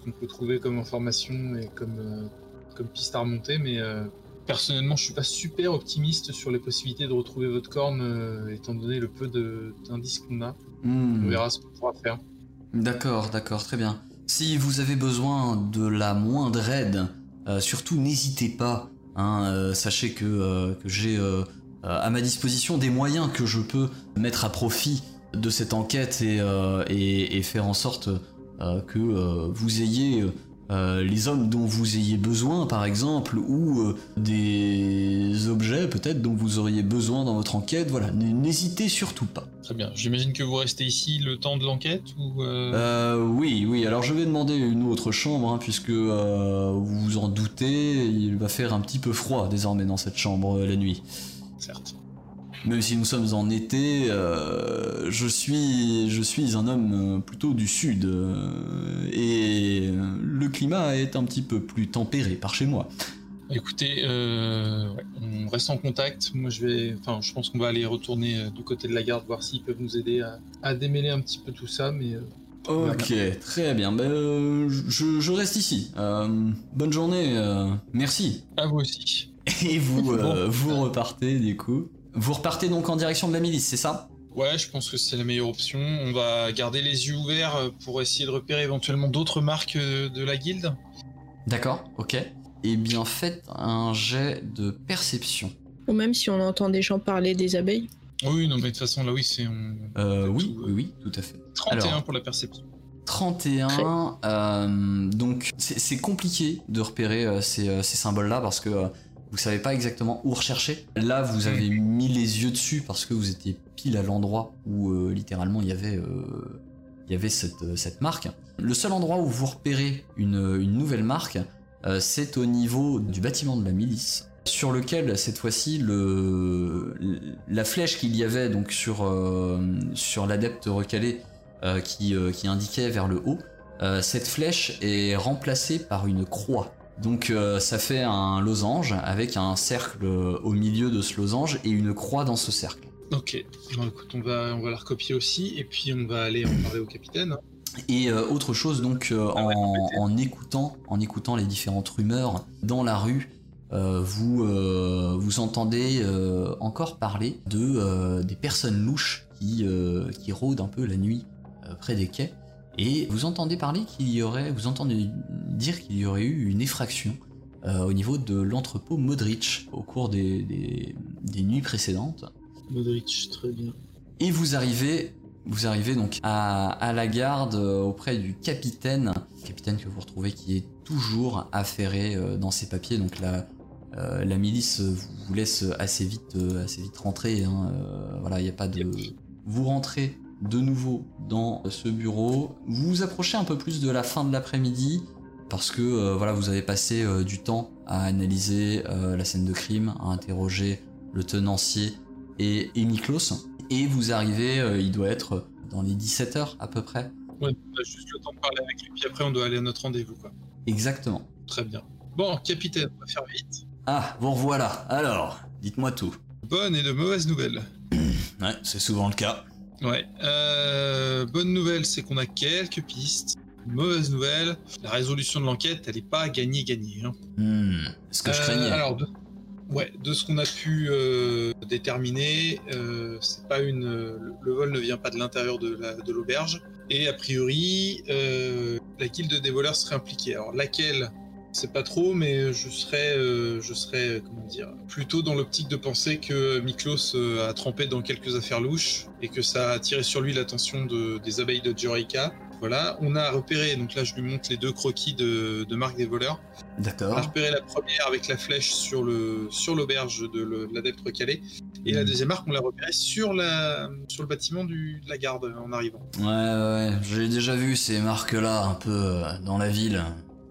qu'on peut, trouver comme information et comme, euh, comme piste à remonter, mais euh, personnellement, je suis pas super optimiste sur les possibilités de retrouver votre corne, étant donné le peu d'indices qu'on a. Hmm. On verra ce qu'on pourra faire. D'accord, d'accord, très bien. Si vous avez besoin de la moindre aide, surtout n'hésitez pas. Hein, euh, sachez que, euh, j'ai euh, à ma disposition des moyens que je peux mettre à profit de cette enquête et, faire en sorte que vous ayez euh, les hommes dont vous ayez besoin, par exemple, ou euh, des objets peut-être dont vous auriez besoin dans votre enquête. Voilà, n'hésitez surtout pas. Très bien. J'imagine que vous restez ici le temps de l'enquête ou euh, oui, oui. Alors je vais demander une autre chambre, hein, puisque vous vous en doutez, il va faire un petit peu froid désormais dans cette chambre la nuit. certes. Même si nous sommes en été, euh, je suis, je suis un homme euh, plutôt du sud, euh, et le climat est un petit peu plus tempéré par chez moi. Écoutez, euh, ouais, on reste en contact. Moi, je vais, enfin, je pense qu'on va aller retourner euh, du côté de la garde voir s'ils peuvent nous aider à, à démêler un petit peu tout ça, mais euh, Ok, très bien. Ben, je, je reste ici. Bonne journée. merci. à vous aussi. Et vous, Bon. vous repartez du coup. Vous repartez donc en direction de la milice, c'est ça? Ouais, je pense que c'est la meilleure option. On va garder les yeux ouverts euh, pour essayer de repérer éventuellement d'autres marques euh, de la guilde. D'accord, ok. Eh bien, faites un jet de perception. Ou même si on entend des gens parler des abeilles. Oui, non, mais de toute façon, là, oui, c'est on- Euh, oui, Tout, oui, oui, tout à fait. 31 Alors. pour la perception. 31, euh, donc c'est c'est compliqué de repérer euh, ces, euh, ces symboles-là parce que euh, vous savez pas exactement où rechercher. Là, vous avez mis les yeux dessus parce que vous étiez pile à l'endroit où euh, littéralement il y avait, euh, y avait cette, euh, cette marque. Le seul endroit où vous repérez une, une nouvelle marque, c'est au niveau du bâtiment de la milice, sur lequel cette fois-ci le, la flèche qu'il y avait donc sur, sur l'adepte recalé qui, qui indiquait vers le haut, cette flèche est remplacée par une croix. Donc euh, ça fait un losange avec un cercle au milieu de ce losange et une croix dans ce cercle. Ok, bon, écoute, on va, on va la recopier aussi, et puis on va aller en parler au capitaine. hein. Et euh, autre chose donc euh, Ah ouais, en, en écoutant en écoutant les différentes rumeurs dans la rue, vous vous entendez encore parler de des personnes louches qui qui rôdent un peu la nuit près des quais et vous entendez parler qu'il y aurait vous entendez dire qu'il y aurait eu une effraction euh, au niveau de l'entrepôt Modric au cours des, des, des nuits précédentes. Modric, très bien. Et vous arrivez, vous arrivez donc à, à la garde euh, auprès du capitaine, capitaine que vous retrouvez qui est toujours affairé euh, dans ses papiers. Donc la, la milice vous laisse assez vite, assez vite rentrer. hein, voilà, il n'y a pas de. Vous rentrez de nouveau dans ce bureau. Vous vous approchez un peu plus de la fin de l'après-midi parce que euh, voilà, vous avez passé euh, du temps à analyser euh, la scène de crime, à interroger le tenancier et, et Miklos. Et vous arrivez, il doit être dans les 17 heures à peu près. Ouais, on a juste le temps de parler avec lui, puis après on doit aller à notre rendez-vous, quoi. Exactement. Très bien. Bon, capitaine, on va faire vite. Ah, vous revoilà. Alors, dites-moi tout. Bonne et de mauvaises nouvelles. Ouais, c'est souvent le cas. Ouais. Euh, bonne nouvelle, c'est qu'on a quelques pistes. Mauvaise nouvelle, la résolution de l'enquête, elle est pas gagnée gagnée. Hein. Hmm, ce que je Euh, craignais. alors, de, ouais, de ce qu'on a pu euh, déterminer, c'est pas une, le, le vol ne vient pas de l'intérieur de la- de l'auberge. Et a priori, la guilde des voleurs serait impliquée. Alors laquelle c'est pas trop, mais je serais, euh, je serais, euh, comment dire, plutôt dans l'optique de penser que Miklos euh, a trempé dans quelques affaires louches et que ça a attiré sur lui l'attention de- des abeilles de Jorica. Voilà, on a repéré, donc là je lui montre les deux croquis de, de Marc des voleurs. On a D'accord. repéré la première avec la flèche sur le sur l'auberge de le- de l'adepte recalé. Et la Mhm. deuxième marque, on l'a repérée sur, la, sur le bâtiment du, de la garde en arrivant. Ouais, ouais. J'ai déjà vu ces marques-là un peu dans la ville.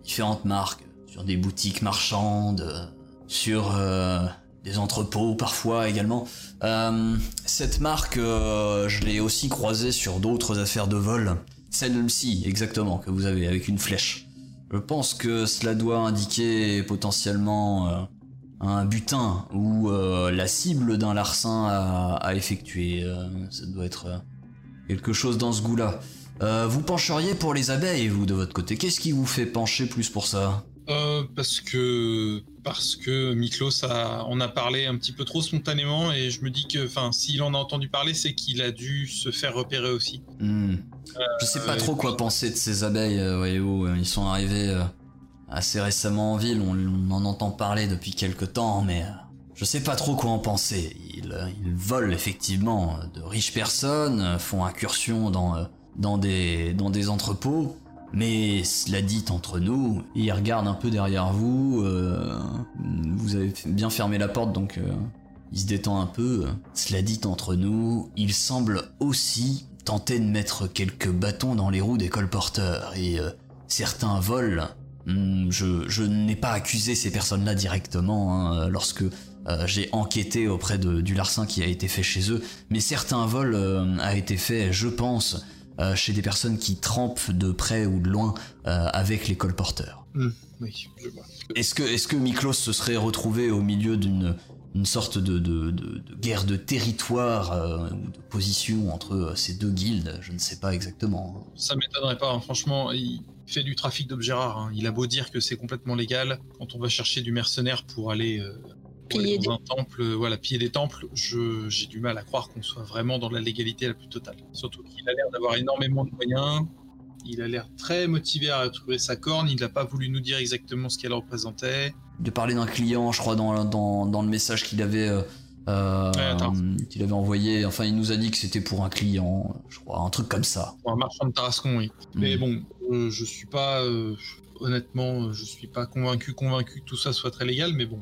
Différentes marques. Sur des boutiques marchandes. euh, Sur euh, des entrepôts parfois également. Euh, cette marque, je l'ai aussi croisée sur d'autres affaires de vol. Celle-ci, exactement, que vous avez avec une flèche. Je pense que cela doit indiquer potentiellement un butin ou la cible d'un larcin à, à effectuer. Ça doit être quelque chose dans ce goût-là. Vous pencheriez pour les abeilles, vous, de votre côté. Qu'est-ce qui vous fait pencher plus pour ça? Euh, parce que parce que Miklos a on a parlé un petit peu trop spontanément et je me dis que enfin s'il en a entendu parler c'est qu'il a dû se faire repérer aussi. Hmm. Je sais pas Euh, trop quoi penser de ces abeilles, euh, voyez-vous. Ils sont arrivés euh, assez récemment en ville, on, on en entend parler depuis quelque temps, mais euh, je sais pas trop quoi en penser. Ils, euh, ils volent effectivement euh, de riches personnes, euh, font incursion dans, euh, dans, des, dans des entrepôts, mais cela dit entre nous, ils regardent un peu derrière vous, euh, vous avez bien fermé la porte donc... euh, il se détend un peu. Cela dit entre nous, il semble aussi tenter de mettre quelques bâtons dans les roues des colporteurs et euh, certains vols. Hmm, je, n'ai pas accusé ces personnes-là directement hein, lorsque j'ai enquêté auprès du larcin qui a été fait chez eux, mais certains vols a été fait, je pense, euh, chez des personnes qui trempent de près ou de loin euh, avec les colporteurs. Oui, je vois. Est-ce que, est-ce que Miklos se serait retrouvé au milieu d'une une sorte de, de, de- de guerre de territoire euh, ou de position entre euh, ces deux guildes? Je ne sais pas exactement. Ça m'étonnerait pas, hein. franchement, il fait du trafic d'objets rares. hein. Il a beau dire que c'est complètement légal, quand on va chercher du mercenaire pour aller, Piller dans un temple, euh, voilà, piller des temples, j'ai du mal à croire qu'on soit vraiment dans la légalité la plus totale. Surtout qu'il a l'air d'avoir énormément de moyens, il a l'air très motivé à retrouver sa corne, il n'a pas voulu nous dire exactement ce qu'elle représentait. De parler d'un client, je crois, dans, dans, dans le message qu'il avait, euh, euh, Ouais, qu'il avait envoyé. Enfin, il nous a dit que c'était pour un client, je crois, un truc comme ça. Pour un marchand de Tarascon, oui. Mais Hmm. bon, euh, je suis pas, euh, honnêtement, je suis pas convaincu, convaincu que tout ça soit très légal, mais bon,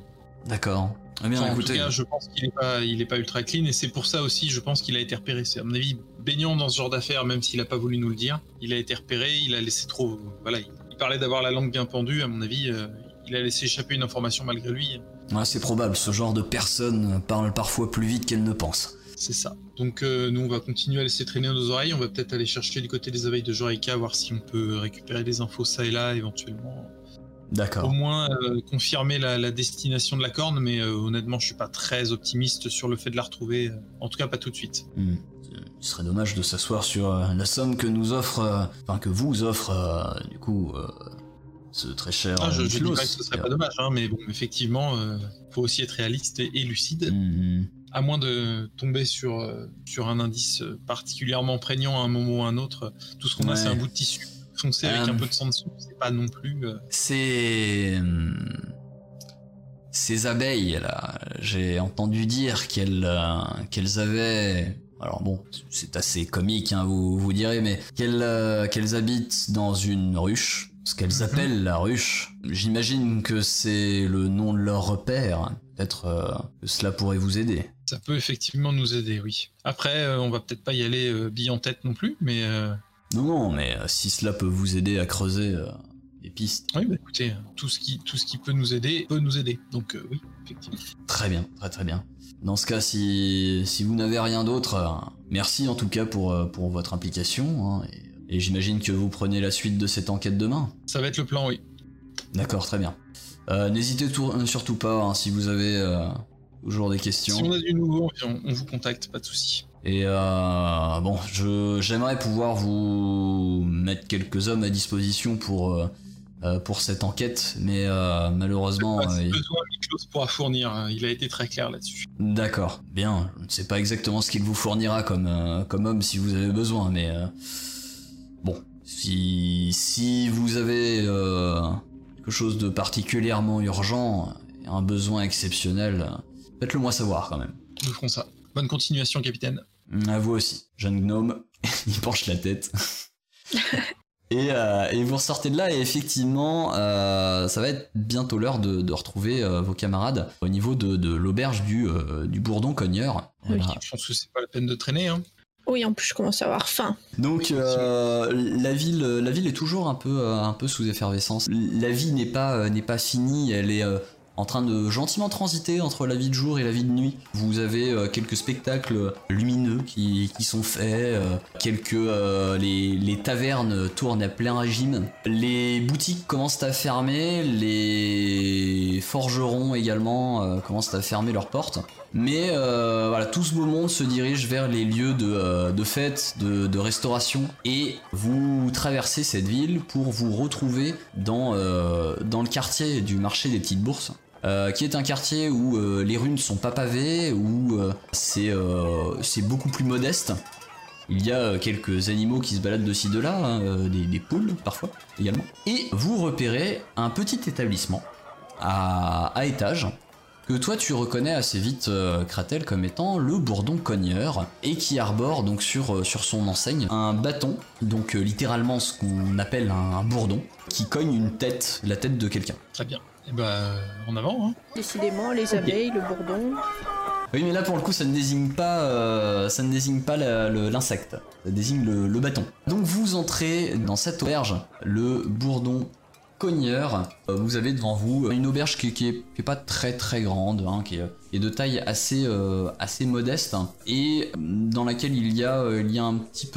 D'accord. Bien, Enfin, en tout cas, je pense qu'il est pas, il est pas ultra clean et c'est pour ça aussi, je pense qu'il a été repéré. C'est à mon avis baignant dans ce genre d'affaires, même s'il a pas voulu nous le dire. Il a été repéré, il a laissé trop, voilà, il, il parlait d'avoir la langue bien pendue. À mon avis, euh, il a laissé échapper une information malgré lui. ouais, c'est probable. Ce genre de personnes parlent parfois plus vite qu'elles ne pensent. C'est ça. Donc euh, nous, on va continuer à laisser traîner nos oreilles. On va peut-être aller chercher du côté des abeilles de Jorika, voir si on peut récupérer des infos ça et là, éventuellement. Au D'accord. moins euh, confirmer la, la destination de la corne, mais euh, honnêtement, je suis pas très optimiste sur le fait de la retrouver. euh, En tout cas, pas tout de suite. Hmm. Il serait dommage de s'asseoir sur la somme que nous offre, enfin que vous offre, du coup, ce très cher. Ah, je, je dis pas que ce serait pas dommage, hein, mais bon, effectivement, faut aussi être réaliste et, et lucide, Hmm, à moins de tomber sur, sur un indice particulièrement prégnant à un moment ou à un autre. Tout ce qu'on a, c'est un bout de tissu foncé avec Euh, un peu de sang dessous. C'est pas non plus. euh, Ces hmm, ces abeilles là, j'ai entendu dire qu'elles euh, qu'elles avaient. Alors bon, c'est assez comique, hein, vous vous direz, mais qu'elles euh, qu'elles habitent dans une ruche, ce qu'elles Mhm. appellent la ruche. J'imagine que c'est le nom de leur repère. Peut-être euh, que cela pourrait vous aider. Ça peut effectivement nous aider, oui. Après, euh, on va peut-être pas y aller euh, bille en tête non plus, mais euh, Non, non, mais euh, si cela peut vous aider à creuser euh, des pistes, oui, bah, écoutez, tout ce qui tout ce qui peut nous aider peut nous aider. Donc euh, oui, effectivement. Très bien, très très bien. Dans ce cas, si, si vous n'avez rien d'autre, merci en tout cas pour, pour votre implication. hein, et et j'imagine que vous prenez la suite de cette enquête demain. Ça va être le plan, oui. D'accord, très bien. Euh, N'hésitez tout- surtout pas hein, si vous avez euh, toujours des questions. Si on a du nouveau, on, on vous contacte, pas de souci. Et euh, bon, je j'aimerais pouvoir vous mettre quelques hommes à disposition pour euh, euh, pour cette enquête, mais euh, malheureusement, Pas si il- besoin, Miklos pourra fournir. hein. Il a été très clair là-dessus. D'accord, bien. Je ne sais pas exactement ce qu'il vous fournira comme, comme homme si vous avez besoin, mais bon, si, si vous avez quelque chose de particulièrement urgent, un besoin exceptionnel, faites-le moi savoir quand même. Nous ferons ça. Bonne continuation, capitaine. À vous aussi, jeune gnome, il penche la tête. Et, euh, et vous ressortez de là et effectivement, euh, ça va être bientôt l'heure de, de retrouver euh, vos camarades au niveau de, de l'auberge du, euh, du Bourdon Cogneur. Oui. Voilà. Je pense que c'est pas la peine de traîner. Hein. Oui, en plus, je commence à avoir faim. Donc euh, la ville, la ville est toujours un peu, un peu sous effervescence. La vie n'est pas, n'est pas finie. Elle est euh, en train de gentiment transiter entre la vie de jour et la vie de nuit. Vous avez euh, quelques spectacles lumineux qui, qui sont faits, euh, quelques euh, les, tavernes tournent à plein régime, les boutiques commencent à fermer, les forgerons également commencent à fermer leurs portes. Mais euh, voilà, tout ce beau monde se dirige vers les lieux de, euh, de fête, de, restauration, et vous traversez cette ville pour vous retrouver dans, euh, le quartier du marché des petites bourses. qui est un quartier où les rues ne sont pas pavées, où c'est beaucoup plus modeste. Il y a quelques animaux qui se baladent de ci de là, hein, des, des poules parfois également. Et vous repérez un petit établissement à, à étage que toi tu reconnais assez vite euh, Kratel comme étant le bourdon cogneur et qui arbore donc sur, euh, sur son enseigne un bâton, donc euh, littéralement ce qu'on appelle un, un bourdon, qui cogne une tête, la tête de quelqu'un. Très bien. Et bah, euh, en avant. Hein. Décidément, les abeilles, le bourdon. Oui mais là pour le coup ça ne désigne pas, euh, ça ne désigne pas la- le- l'insecte, ça désigne le, le bâton. Donc vous entrez dans cette auberge, le bourdon Euh, Vous avez devant vous une auberge qui, qui pas très très grande, hein, qui, est, de taille assez, euh, assez modeste et dans laquelle il y a, euh, un petit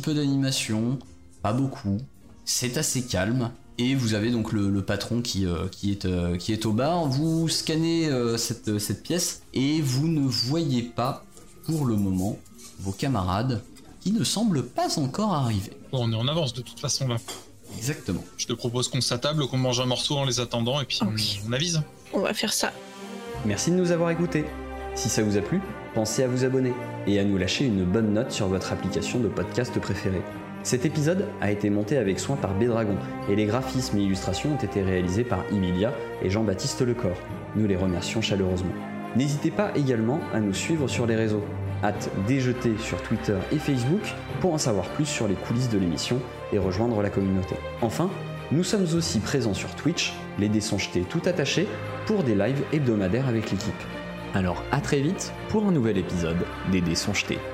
peu d'animation, pas beaucoup. C'est assez calme. Et vous avez donc le, patron qui, est, au bar. Vous scannez cette, pièce et vous ne voyez pas pour le moment vos camarades qui ne semblent pas encore arriver. On est en avance de toute façon là. Exactement. Je te propose qu'on s'attable, qu'on mange un morceau en les attendant et puis on, on avise. On va faire ça. Merci de nous avoir écoutés. Si ça vous a plu, pensez à vous abonner et à nous lâcher une bonne note sur votre application de podcast préférée. Cet épisode a été monté avec soin par Bédragon et les graphismes et illustrations ont été réalisés par Emilia et Jean-Baptiste Lecor. Nous les remercions chaleureusement. N'hésitez pas également à nous suivre sur les réseaux. Hâte déjeter sur Twitter et Facebook pour en savoir plus sur les coulisses de l'émission et rejoindre la communauté. Enfin, Nous sommes aussi présents sur Twitch, les dés tout attachés, pour des lives hebdomadaires avec l'équipe. Alors à très vite pour un nouvel épisode des dés.